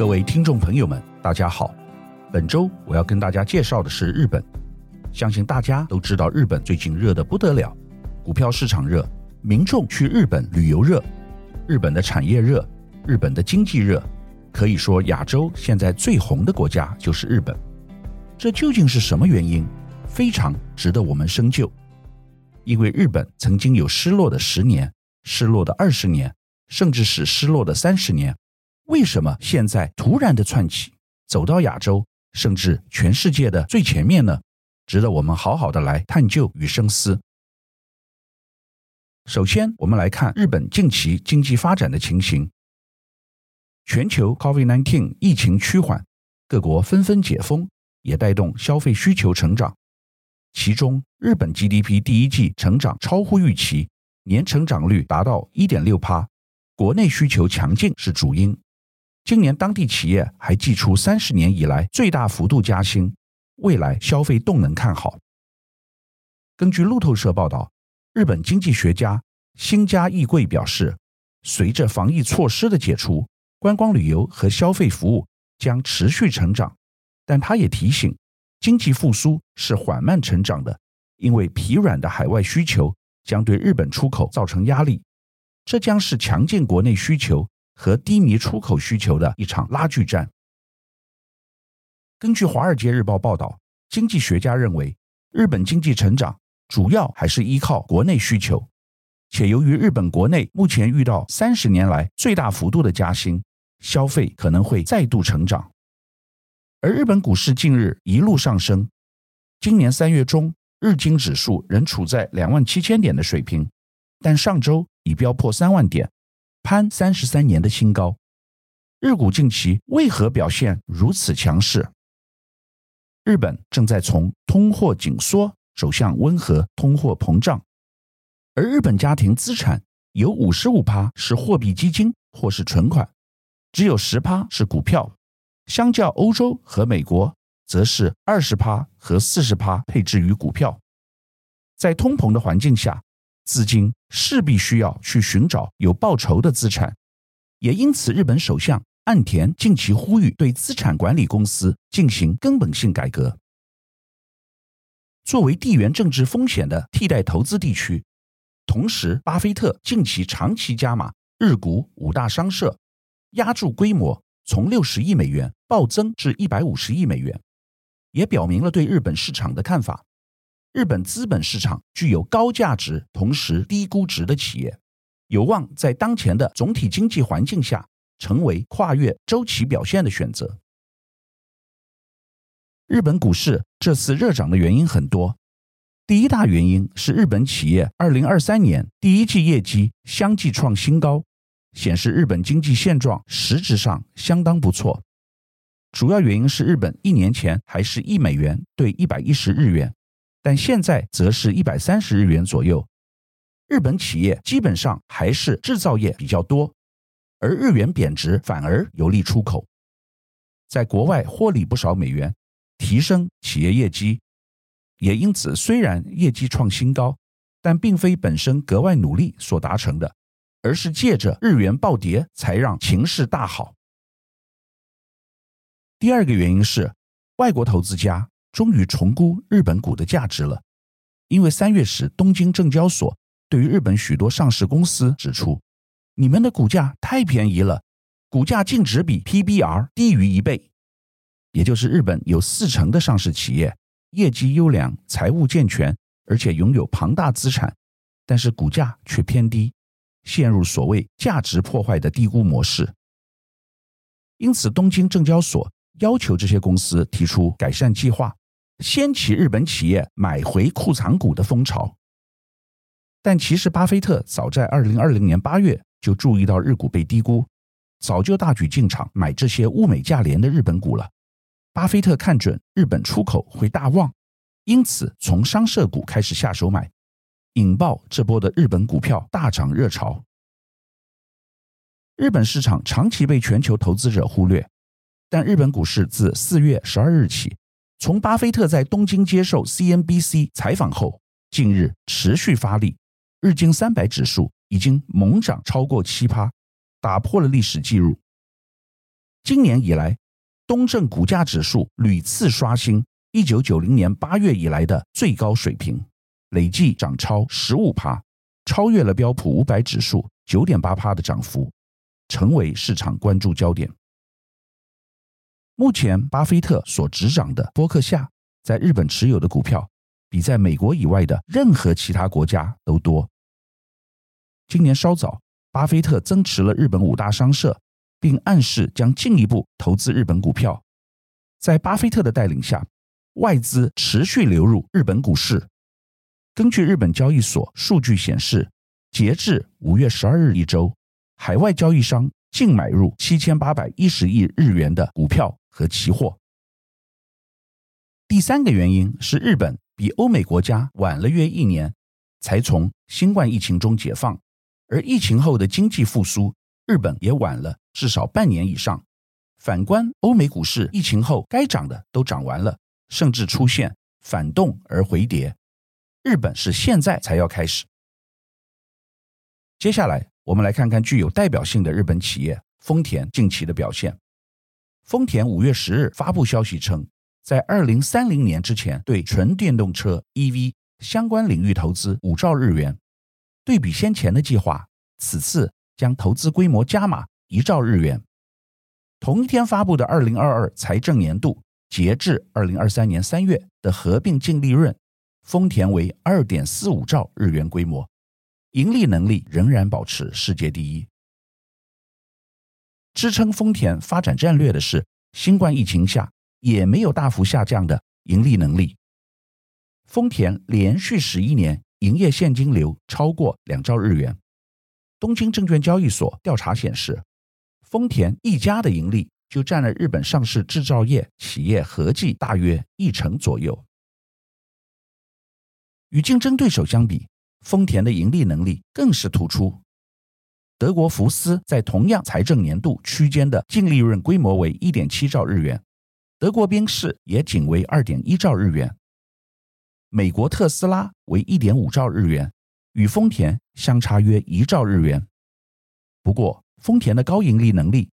各位听众朋友们，大家好。本周我要跟大家介绍的是日本。相信大家都知道，日本最近热得不得了，股票市场热，民众去日本旅游热，日本的产业热，日本的经济热。可以说，亚洲现在最红的国家就是日本。这究竟是什么原因？非常值得我们深究。因为日本曾经有失落的十年，失落的二十年，甚至是失落的三十年。为什么现在突然的窜起，走到亚洲，甚至全世界的最前面呢？值得我们好好的来探究与深思。首先，我们来看日本近期经济发展的情形。全球 COVID-19 疫情趋缓，各国纷纷解封，也带动消费需求成长。其中，日本 GDP 第一季成长超乎预期，年成长率达到一点六趴，国内需求强劲是主因。今年当地企业还祭出三十年以来最大幅度加薪，未来消费动能看好。根据路透社报道，日本经济学家新家义贵表示，随着防疫措施的解除，观光旅游和消费服务将持续成长。但他也提醒，经济复苏是缓慢成长的，因为疲软的海外需求将对日本出口造成压力，这将是强劲国内需求和低迷出口需求的一场拉锯战。根据《华尔街日报》报道，经济学家认为，日本经济成长主要还是依靠国内需求，且由于日本国内目前遇到三十年来最大幅度的加薪，消费可能会再度成长。而日本股市近日一路上升，今年三月中，日经指数仍处在两万七千点的水平，但上周已飙破三万点，攀三十三年的新高。日股近期为何表现如此强势？日本正在从通货紧缩走向温和通货膨胀，而日本家庭资产有五十五趴是货币基金或是存款，只有十趴是股票。相较欧洲和美国，则是二十趴和四十趴配置于股票。在通膨的环境下，资金势必需要去寻找有报酬的资产，也因此，日本首相岸田近期呼吁对资产管理公司进行根本性改革。作为地缘政治风险的替代投资地区，同时，巴菲特近期长期加码日股五大商社，押注规模。从六十亿美元暴增至一百五十亿美元，也表明了对日本市场的看法。日本资本市场具有高价值同时低估值的企业，有望在当前的总体经济环境下成为跨越周期表现的选择。日本股市这次热涨的原因很多，第一大原因是日本企业二零二三年第一季业绩相继创新高。显示日本经济现状实质上相当不错，主要原因是日本一年前还是一美元兑一百一十日元，但现在则是一百三十日元左右。日本企业基本上还是制造业比较多，而日元贬值反而有利出口，在国外获利不少美元，提升企业业绩，也因此虽然业绩创新高，但并非本身格外努力所达成的。而是借着日元暴跌，才让情势大好。第二个原因是，外国投资家终于重估日本股的价值了。因为三月时，东京证交所对于日本许多上市公司指出：“你们的股价太便宜了，股价净值比 PBR 低于一倍。”也就是日本有四成的上市企业业绩优良、财务健全，而且拥有庞大资产，但是股价却偏低。陷入所谓价值破坏的低估模式，因此东京证交所要求这些公司提出改善计划，掀起日本企业买回库藏股的风潮。但其实巴菲特早在二零二零年八月就注意到日股被低估，早就大举进场买这些物美价廉的日本股了。巴菲特看准日本出口会大旺，因此从商社股开始下手买。引爆这波的日本股票大涨热潮。日本市场长期被全球投资者忽略，但日本股市自四月十二日起，从巴菲特在东京接受 CNBC 采访后，近日持续发力，日经三百指数已经猛涨超过七趴，打破了历史记录。今年以来，东证股价指数屡次刷新一九九零年八月以来的最高水平，累计涨超十五趴，超越了标普五百指数九点八趴的涨幅，成为市场关注焦点。目前，巴菲特所执掌的波克夏在日本持有的股票，比在美国以外的任何其他国家都多。今年稍早，巴菲特增持了日本五大商社，并暗示将进一步投资日本股票。在巴菲特的带领下，外资持续流入日本股市。根据日本交易所数据显示，截至五月十二日一周，海外交易商净买入七千八百一十亿日元的股票和期货。第三个原因是日本比欧美国家晚了约一年才从新冠疫情中解放，而疫情后的经济复苏，日本也晚了至少半年以上。反观欧美股市，疫情后该涨的都涨完了，甚至出现反动而回跌。日本是现在才要开始。接下来，我们来看看具有代表性的日本企业丰田近期的表现。丰田五月十日发布消息称，在二零三零年之前，对纯电动车 EV 相关领域投资五兆日元，对比先前的计划，此次将投资规模加码一兆日元。同一天发布的二零二二财政年度，截至二零二三年三月的合并净利润，丰田为二点四五兆日元规模，盈利能力仍然保持世界第一。支撑丰田发展战略的是，新冠疫情下也没有大幅下降的盈利能力。丰田连续十一年营业现金流超过两兆日元。东京证券交易所调查显示，丰田一家的盈利就占了日本上市制造业企业合计大约一成左右。与竞争对手相比，丰田的盈利能力更是突出。德国福斯在同样财政年度区间的净利润规模为一点七兆日元，德国宾士也仅为二点一兆日元，美国特斯拉为一点五兆日元，与丰田相差约一兆日元。不过，丰田的高盈利能力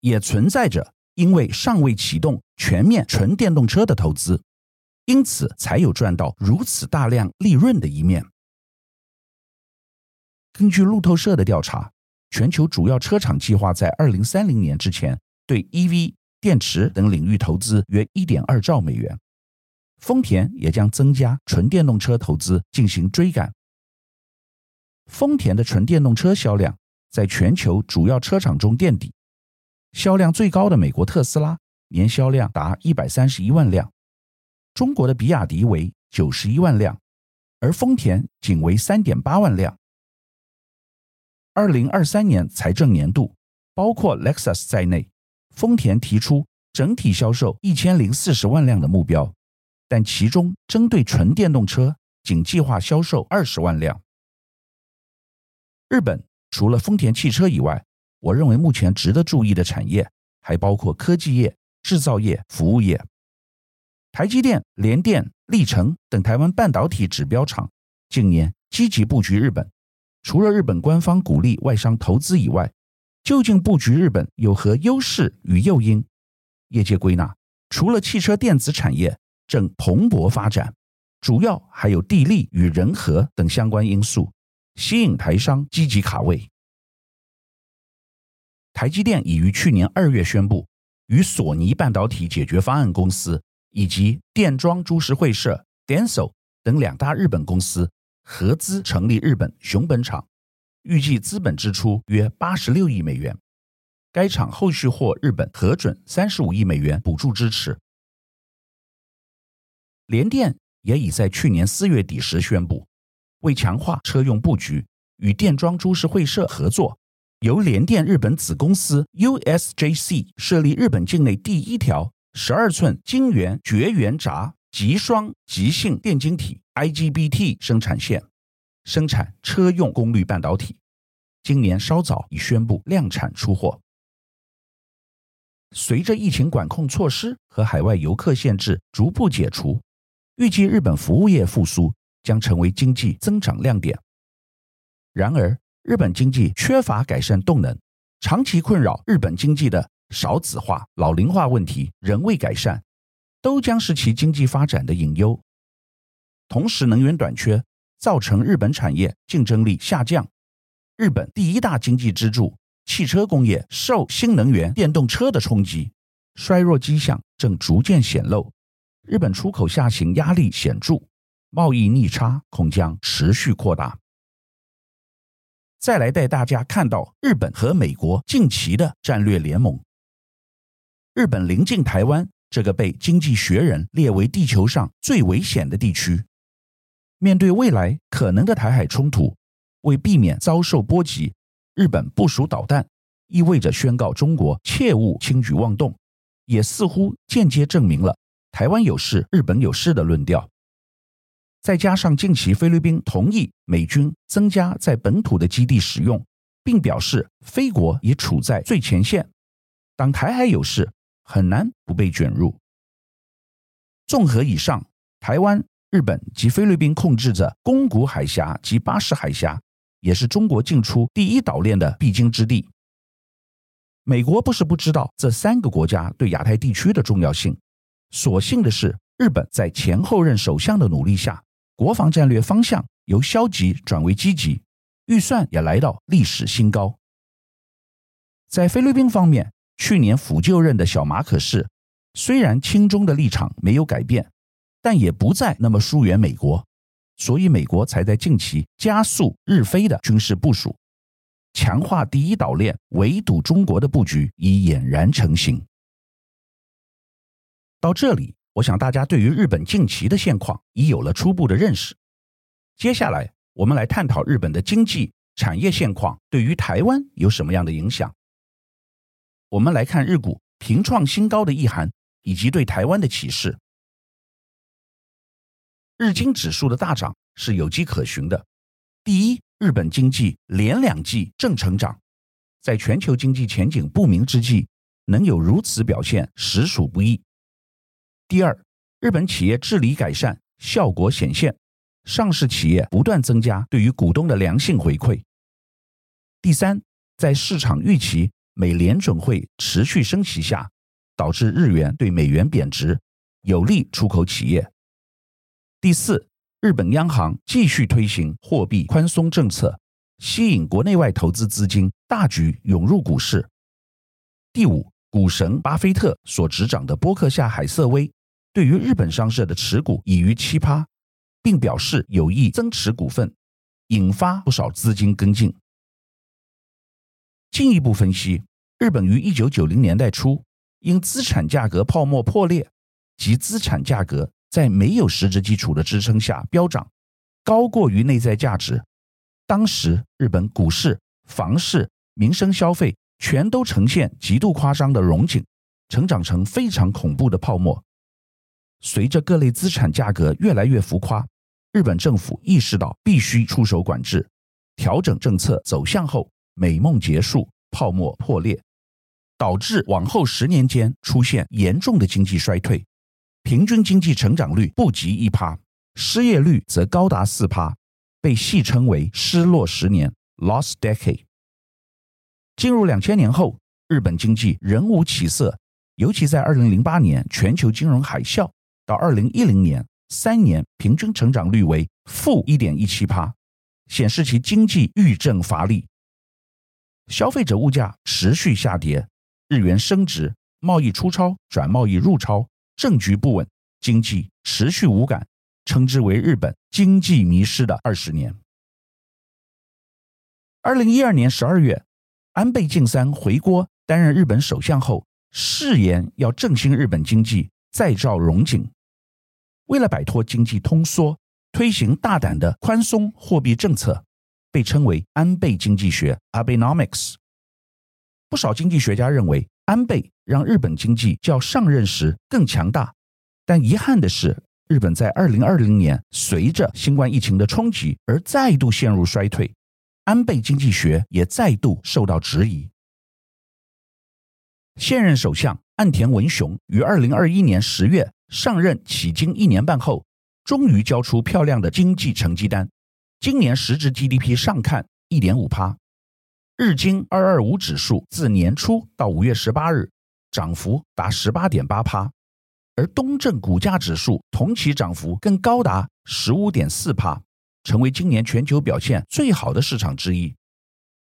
也存在着因为尚未启动全面纯电动车的投资，因此才有赚到如此大量利润的一面。根据路透社的调查。全球主要车厂计划在二零三零年之前对 EV 电池等领域投资约一点二兆美元，丰田也将增加纯电动车投资进行追赶。丰田的纯电动车销量在全球主要车厂中垫底，销量最高的美国特斯拉年销量达一百三十一万辆，中国的比亚迪为九十一万辆，而丰田仅为三点八万辆。二零二三年财政年度，包括 Lexus 在内，丰田提出整体销售一千零四十万辆的目标，但其中针对纯电动车仅计划销售二十万辆。日本除了丰田汽车以外，我认为目前值得注意的产业还包括科技业、制造业、服务业。台积电、联电、力成等台湾半导体指标厂近年积极布局日本。除了日本官方鼓励外商投资以外，究竟布局日本有何优势与诱因？业界归纳，除了汽车电子产业正蓬勃发展，主要还有地利与人和等相关因素，吸引台商积极卡位。台积电已于去年二月宣布，与索尼半导体解决方案公司以及电装株式会社 DENSO 等两大日本公司。合资成立日本熊本厂，预计资本支出约八十六亿美元。该厂后续获日本核准三十五亿美元补助支持。联电也已在去年四月底时宣布，为强化车用布局，与电装株式会社合作，由联电日本子公司 USJC 设立日本境内第一条十二寸晶圆绝缘闸极双极性电晶体。IGBT 生产线生产车用功率半导体，今年稍早已宣布量产出货。随着疫情管控措施和海外游客限制逐步解除，预计日本服务业复苏将成为经济增长亮点。然而，日本经济缺乏改善动能，长期困扰日本经济的少子化、老龄化问题仍未改善，都将是其经济发展的隐忧。同时，能源短缺造成日本产业竞争力下降。日本第一大经济支柱汽车工业受新能源电动车的冲击，衰弱迹象正逐渐显露。日本出口下行压力显著，贸易逆差恐将持续扩大。再来带大家看到日本和美国近期的战略联盟。日本临近台湾这个被《经济学人》列为地球上最危险的地区。面对未来可能的台海冲突，为避免遭受波及，日本部署导弹，意味着宣告中国切勿轻举妄动，也似乎间接证明了台湾有事、日本有事的论调。再加上近期菲律宾同意美军增加在本土的基地使用，并表示菲国也处在最前线，当台海有事，很难不被卷入。综合以上，台湾、日本及菲律宾控制着宫古海峡及巴士海峡，也是中国进出第一岛链的必经之地。美国不是不知道这三个国家对亚太地区的重要性，所幸的是，日本在前后任首相的努力下，国防战略方向由消极转为积极，预算也来到历史新高。在菲律宾方面，去年甫就任的小马可是，虽然亲中的立场没有改变，但也不再那么疏远美国，所以美国才在近期加速日菲的军事部署，强化第一岛链围堵中国的布局已俨然成型。到这里。我想大家对于日本近期的现况已有了初步的认识。接下来，我们来探讨日本的经济产业现况对于台湾有什么样的影响。我们来看日股平创新高的意涵以及对台湾的启示。日经指数的大涨是有迹可循的。第一，日本经济连两季正成长，在全球经济前景不明之际，能有如此表现，实属不易。第二，日本企业治理改善，效果显现，上市企业不断增加对于股东的良性回馈。第三，在市场预期美联准会持续升息下，导致日元对美元贬值，有利出口企业。第四，日本央行继续推行货币宽松政策，吸引国内外投资资金大举涌入股市。第五，股神巴菲特所执掌的波克夏海瑟威。对于日本商社的持股已逾七趴，并表示有意增持股份，引发不少资金跟进。进一步分析，日本于一九九零年代初因资产价格泡沫破裂及资产价格在没有实质基础的支撑下飙涨，高过于内在价值。当时日本股市、房市、民生消费全都呈现极度夸张的融景，成长成非常恐怖的泡沫。随着各类资产价格越来越浮夸，日本政府意识到必须出手管制，调整政策走向后，美梦结束，泡沫破裂，导致往后十年间出现严重的经济衰退，平均经济成长率不及一趴，失业率则高达四趴，被戏称为“失落十年 ”（Lost Decade）。进入两千年后，日本经济仍无起色，尤其在二零零八年全球金融海啸。到二零一零年，三年平均成长率为负一点一七趴，显示其经济遇震乏力。消费者物价持续下跌，日元升值，贸易出超转贸易入超，政局不稳，经济持续无感，称之为日本经济迷失的二十年。二零一二年十二月，安倍晋三回国担任日本首相后，誓言要振兴日本经济，再造荣景。为了摆脱经济通缩，推行大胆的宽松货币政策，被称为安倍经济学 （Abenomics）。不少经济学家认为，安倍让日本经济较上任时更强大。但遗憾的是，日本在2020年随着新冠疫情的冲击而再度陷入衰退，安倍经济学也再度受到质疑。现任首相岸田文雄于2021年10月。上任迄今一年半后，终于交出漂亮的经济成绩单。今年实质 GDP 上看一点五趴，日经二二五指数自年初到五月十八日涨幅达十八点八趴，而东证股价指数同期涨幅更高达十五点四趴，成为今年全球表现最好的市场之一。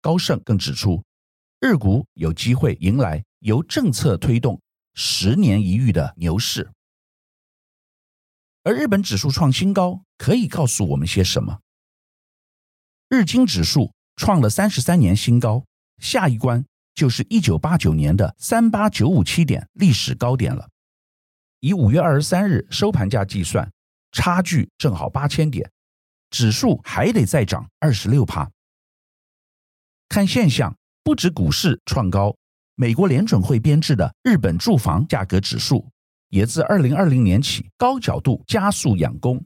高盛更指出，日股有机会迎来由政策推动十年一遇的牛市。而日本指数创新高，可以告诉我们些什么？日经指数创了三十三年新高，下一关就是一九八九年的三八九五七点历史高点了。以五月二十三日收盘价计算，差距正好八千点，指数还得再涨二十六趴。看现象，不止股市创高，美国联准会编制的日本住房价格指数也自二零二零年起高角度加速仰攻。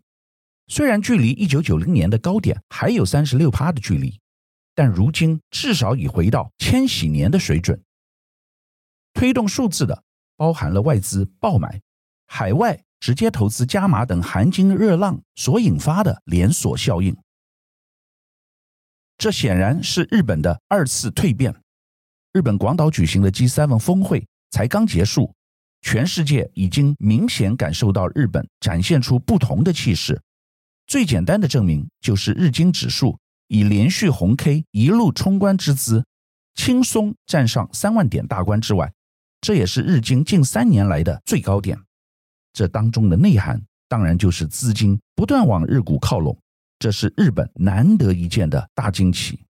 虽然距离一九九零年的高点还有三十六趴的距离，但如今至少已回到千禧年的水准。推动数字的包含了外资爆买、海外直接投资加码等含金热浪所引发的连锁效应。这显然是日本的二次蜕变。日本广岛举行的 G7 峰会才刚结束，全世界已经明显感受到日本展现出不同的气势。最简单的证明就是日经指数以连续红 K 一路冲关之姿，轻松站上三万点大关之外，这也是日经近三年来的最高点。这当中的内涵当然就是资金不断往日股靠拢。这是日本难得一见的大惊奇，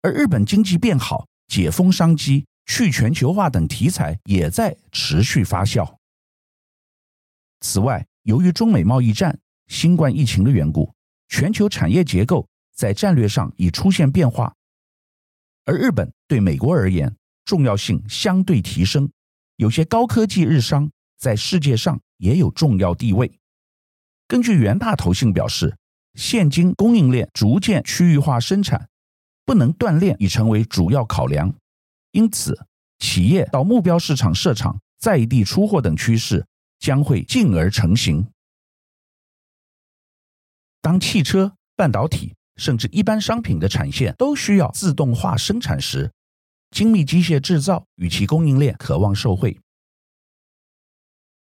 而日本经济变好、解封商机、去全球化等题材也在持续发酵。此外，由于中美贸易战、新冠疫情的缘故，全球产业结构在战略上已出现变化，而日本对美国而言重要性相对提升，有些高科技日商在世界上也有重要地位。根据元大投信表示，现今供应链逐渐区域化生产，不能断链已成为主要考量。因此，企业到目标市场设厂、在地出货等趋势将会进而成型。当汽车、半导体甚至一般商品的产线都需要自动化生产时，精密机械制造与其供应链可望受惠。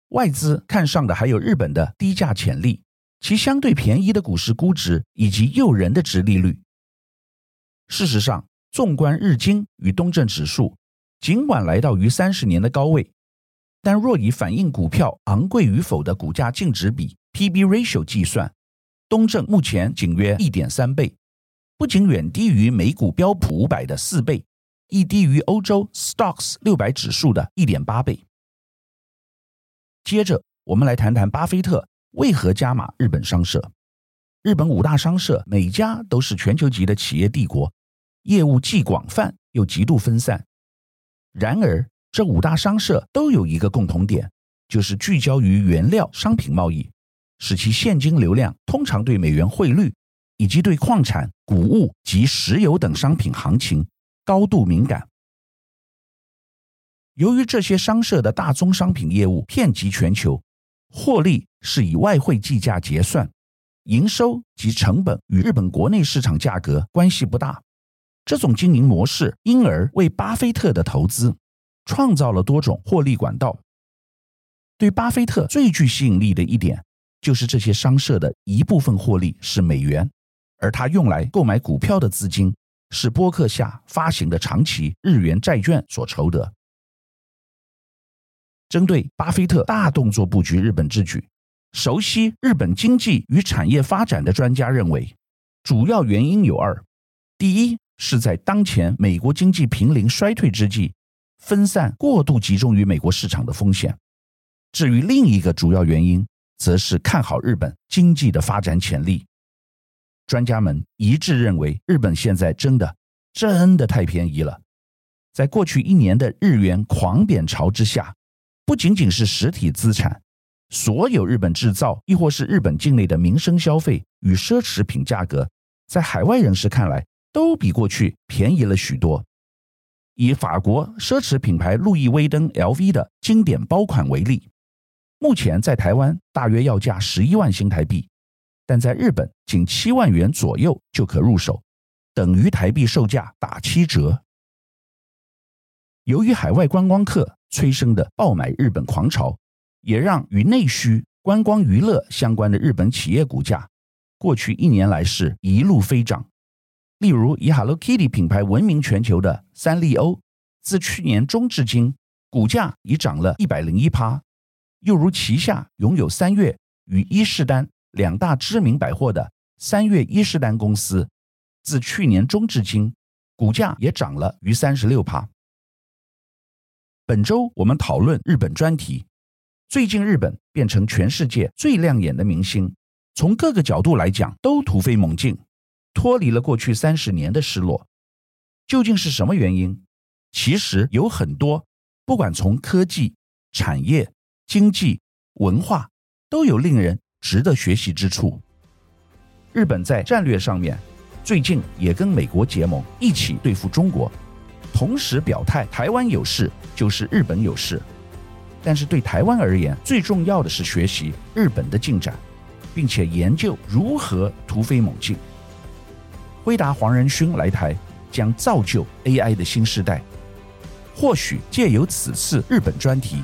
外资看上的还有日本的低价潜力，其相对便宜的股市估值以及诱人的殖利率。事实上，纵观日经与东证指数，尽管来到逾三十年的高位，但若以反映股票昂贵与否的股价净值比 （P/B ratio） 计算，东证目前仅约一点三倍，不仅远低于美股标普五百的四倍，亦低于欧洲 Stocks 六百指数的一点八倍。接着，我们来谈谈巴菲特为何加码日本商社。日本五大商社每家都是全球级的企业帝国，业务既广泛又极度分散。然而，这五大商社都有一个共同点，就是聚焦于原料商品贸易，使其现金流量通常对美元汇率以及对矿产、谷物及石油等商品行情高度敏感。由于这些商社的大宗商品业务遍及全球，获利是以外汇计价结算，营收及成本与日本国内市场价格关系不大。这种经营模式因而为巴菲特的投资创造了多种获利管道。对巴菲特最具吸引力的一点，就是这些商社的一部分获利是美元，而他用来购买股票的资金是波克夏发行的长期日元债券所筹得。针对巴菲特大动作布局日本之举，熟悉日本经济与产业发展的专家认为，主要原因有二：第一是在当前美国经济濒临衰退之际，分散过度集中于美国市场的风险；至于另一个主要原因，则是看好日本经济的发展潜力。专家们一致认为，日本现在真的真的太便宜了，在过去一年的日元狂贬潮之下。不仅仅是实体资产，所有日本制造，亦或是日本境内的民生消费与奢侈品价格，在海外人士看来，都比过去便宜了许多。以法国奢侈品牌路易威登 （LV） 的经典包款为例，目前在台湾大约要价十一万新台币，但在日本仅七万元左右就可入手，等于台币售价打七折。由于海外观光客催生的爆买日本狂潮，也让与内需、观光娱乐相关的日本企业股价，过去一年来是一路飞涨。例如，以 Hello Kitty 品牌闻名全球的三丽鸥，自去年中至今，股价已涨了一百零一趴。又如旗下拥有三越与伊势丹两大知名百货的三越伊势丹公司，自去年中至今，股价也涨了逾三十六趴。本周我们讨论日本专题。最近日本变成全世界最亮眼的明星，从各个角度来讲都突飞猛进，脱离了过去三十年的失落。究竟是什么原因？其实有很多，不管从科技、产业、经济、文化，都有令人值得学习之处。日本在战略上面，最近也跟美国结盟，一起对付中国，同时表态台湾有事就是日本有事。但是对台湾而言，最重要的是学习日本的进展，并且研究如何突飞猛进。辉达黄仁勋来台，将造就 AI 的新时代。或许借由此次日本专题，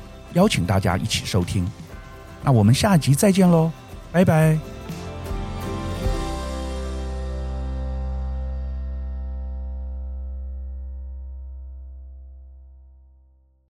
邀请大家一起收听。那我们下集再见喽，拜拜。